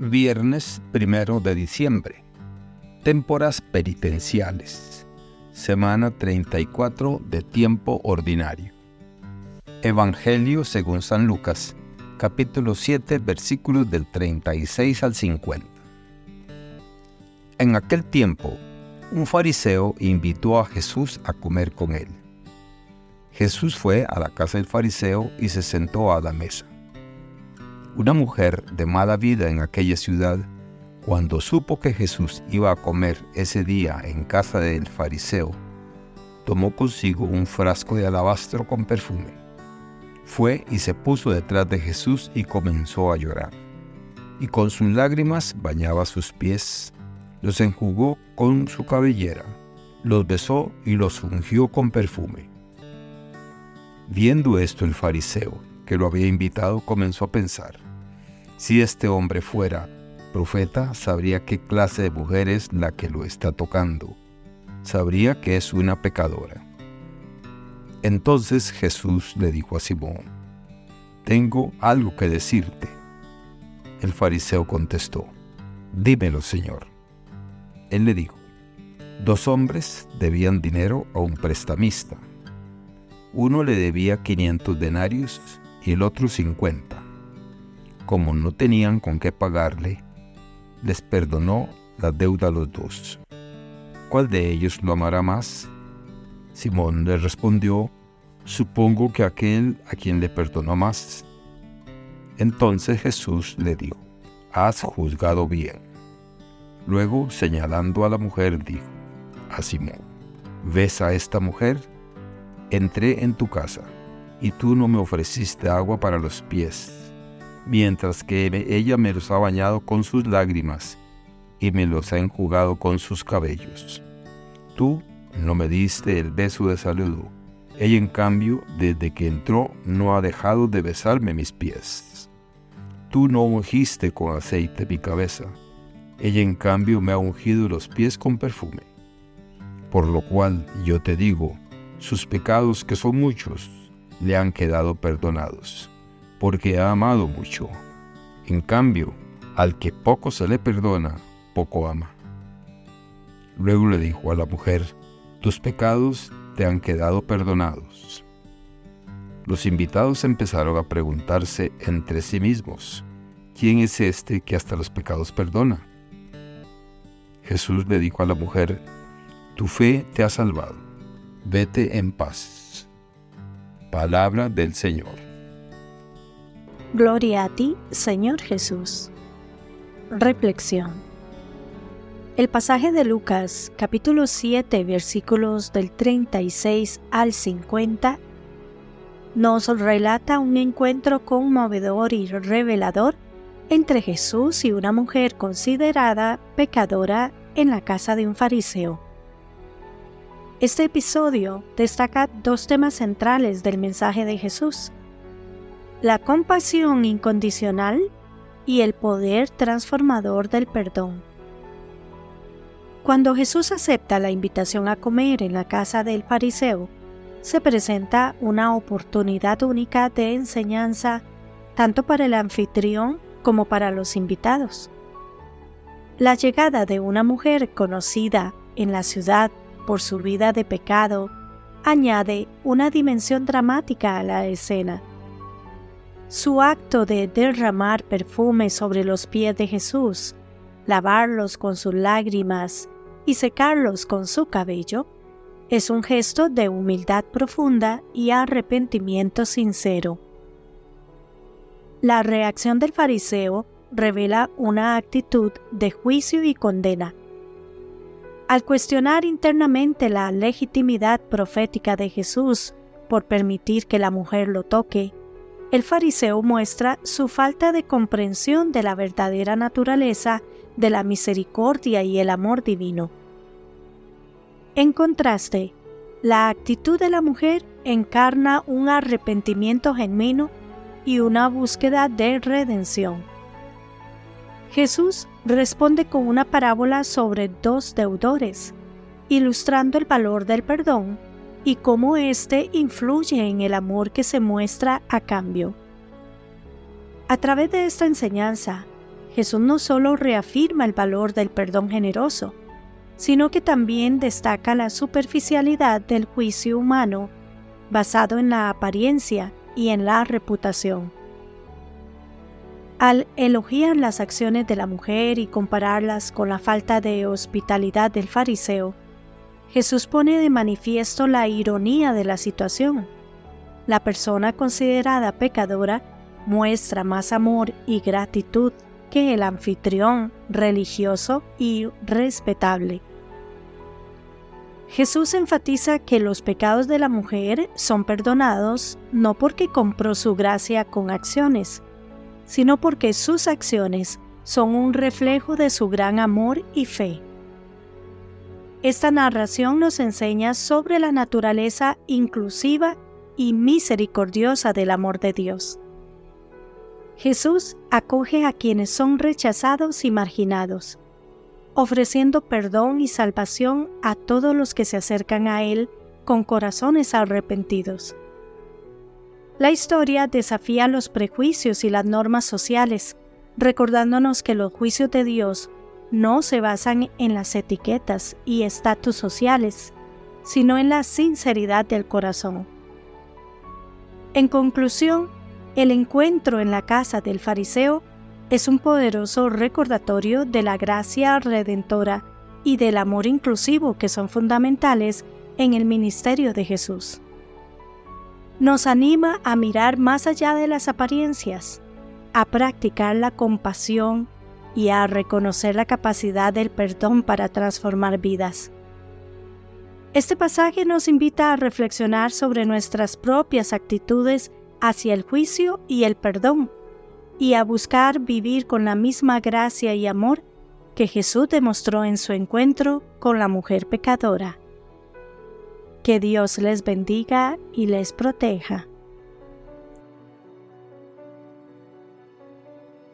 Viernes primero de diciembre. Temporas penitenciales. Semana 34 de tiempo ordinario. Evangelio según San Lucas, capítulo 7, versículos del 36 al 50. En aquel tiempo, un fariseo invitó a Jesús a comer con él. Jesús fue a la casa del fariseo y se sentó a la mesa. Una mujer de mala vida en aquella ciudad, cuando supo que Jesús iba a comer ese día en casa del fariseo, tomó consigo un frasco de alabastro con perfume. Fue y se puso detrás de Jesús y comenzó a llorar. Y con sus lágrimas bañaba sus pies, los enjugó con su cabellera, los besó y los ungió con perfume. Viendo esto el fariseo, que lo había invitado, comenzó a pensar, si este hombre fuera profeta, sabría qué clase de mujer es la que lo está tocando. Sabría que es una pecadora. Entonces Jesús le dijo a Simón, Tengo algo que decirte. El fariseo contestó, Dímelo, Señor. Él le dijo, Dos hombres debían dinero a un prestamista. Uno le debía 500 denarios y el otro 50 como no tenían con qué pagarle, les perdonó la deuda a los dos. ¿Cuál de ellos lo amará más? Simón le respondió, supongo que aquel a quien le perdonó más. Entonces Jesús le dijo, has juzgado bien. Luego, señalando a la mujer, dijo a Simón, ¿ves a esta mujer? Entré en tu casa, y tú no me ofreciste agua para los pies mientras que ella me los ha bañado con sus lágrimas y me los ha enjugado con sus cabellos. Tú no me diste el beso de saludo. Ella, en cambio, desde que entró, no ha dejado de besarme mis pies. Tú no ungiste con aceite mi cabeza. Ella, en cambio, me ha ungido los pies con perfume. Por lo cual yo te digo, sus pecados, que son muchos, le han quedado perdonados porque ha amado mucho. En cambio, al que poco se le perdona, poco ama. Luego le dijo a la mujer, tus pecados te han quedado perdonados. Los invitados empezaron a preguntarse entre sí mismos, ¿quién es este que hasta los pecados perdona? Jesús le dijo a la mujer, tu fe te ha salvado, vete en paz. Palabra del Señor. Gloria a ti, Señor Jesús. Reflexión. El pasaje de Lucas, capítulo 7, versículos del 36 al 50, nos relata un encuentro conmovedor y revelador entre Jesús y una mujer considerada pecadora en la casa de un fariseo. Este episodio destaca dos temas centrales del mensaje de Jesús la compasión incondicional y el poder transformador del perdón. Cuando Jesús acepta la invitación a comer en la casa del fariseo, se presenta una oportunidad única de enseñanza tanto para el anfitrión como para los invitados. La llegada de una mujer conocida en la ciudad por su vida de pecado añade una dimensión dramática a la escena su acto de derramar perfume sobre los pies de Jesús, lavarlos con sus lágrimas y secarlos con su cabello, es un gesto de humildad profunda y arrepentimiento sincero. La reacción del fariseo revela una actitud de juicio y condena. Al cuestionar internamente la legitimidad profética de Jesús por permitir que la mujer lo toque, el fariseo muestra su falta de comprensión de la verdadera naturaleza de la misericordia y el amor divino. En contraste, la actitud de la mujer encarna un arrepentimiento genuino y una búsqueda de redención. Jesús responde con una parábola sobre dos deudores, ilustrando el valor del perdón y cómo éste influye en el amor que se muestra a cambio. A través de esta enseñanza, Jesús no solo reafirma el valor del perdón generoso, sino que también destaca la superficialidad del juicio humano basado en la apariencia y en la reputación. Al elogiar las acciones de la mujer y compararlas con la falta de hospitalidad del fariseo, Jesús pone de manifiesto la ironía de la situación. La persona considerada pecadora muestra más amor y gratitud que el anfitrión religioso y respetable. Jesús enfatiza que los pecados de la mujer son perdonados no porque compró su gracia con acciones, sino porque sus acciones son un reflejo de su gran amor y fe. Esta narración nos enseña sobre la naturaleza inclusiva y misericordiosa del amor de Dios. Jesús acoge a quienes son rechazados y marginados, ofreciendo perdón y salvación a todos los que se acercan a Él con corazones arrepentidos. La historia desafía los prejuicios y las normas sociales, recordándonos que los juicios de Dios no se basan en las etiquetas y estatus sociales, sino en la sinceridad del corazón. En conclusión, el encuentro en la casa del fariseo es un poderoso recordatorio de la gracia redentora y del amor inclusivo que son fundamentales en el ministerio de Jesús nos anima a mirar más allá de las apariencias, a practicar la compasión y a reconocer la capacidad del perdón para transformar vidas. Este pasaje nos invita a reflexionar sobre nuestras propias actitudes hacia el juicio y el perdón, y a buscar vivir con la misma gracia y amor que Jesús demostró en su encuentro con la mujer pecadora. Que Dios les bendiga y les proteja.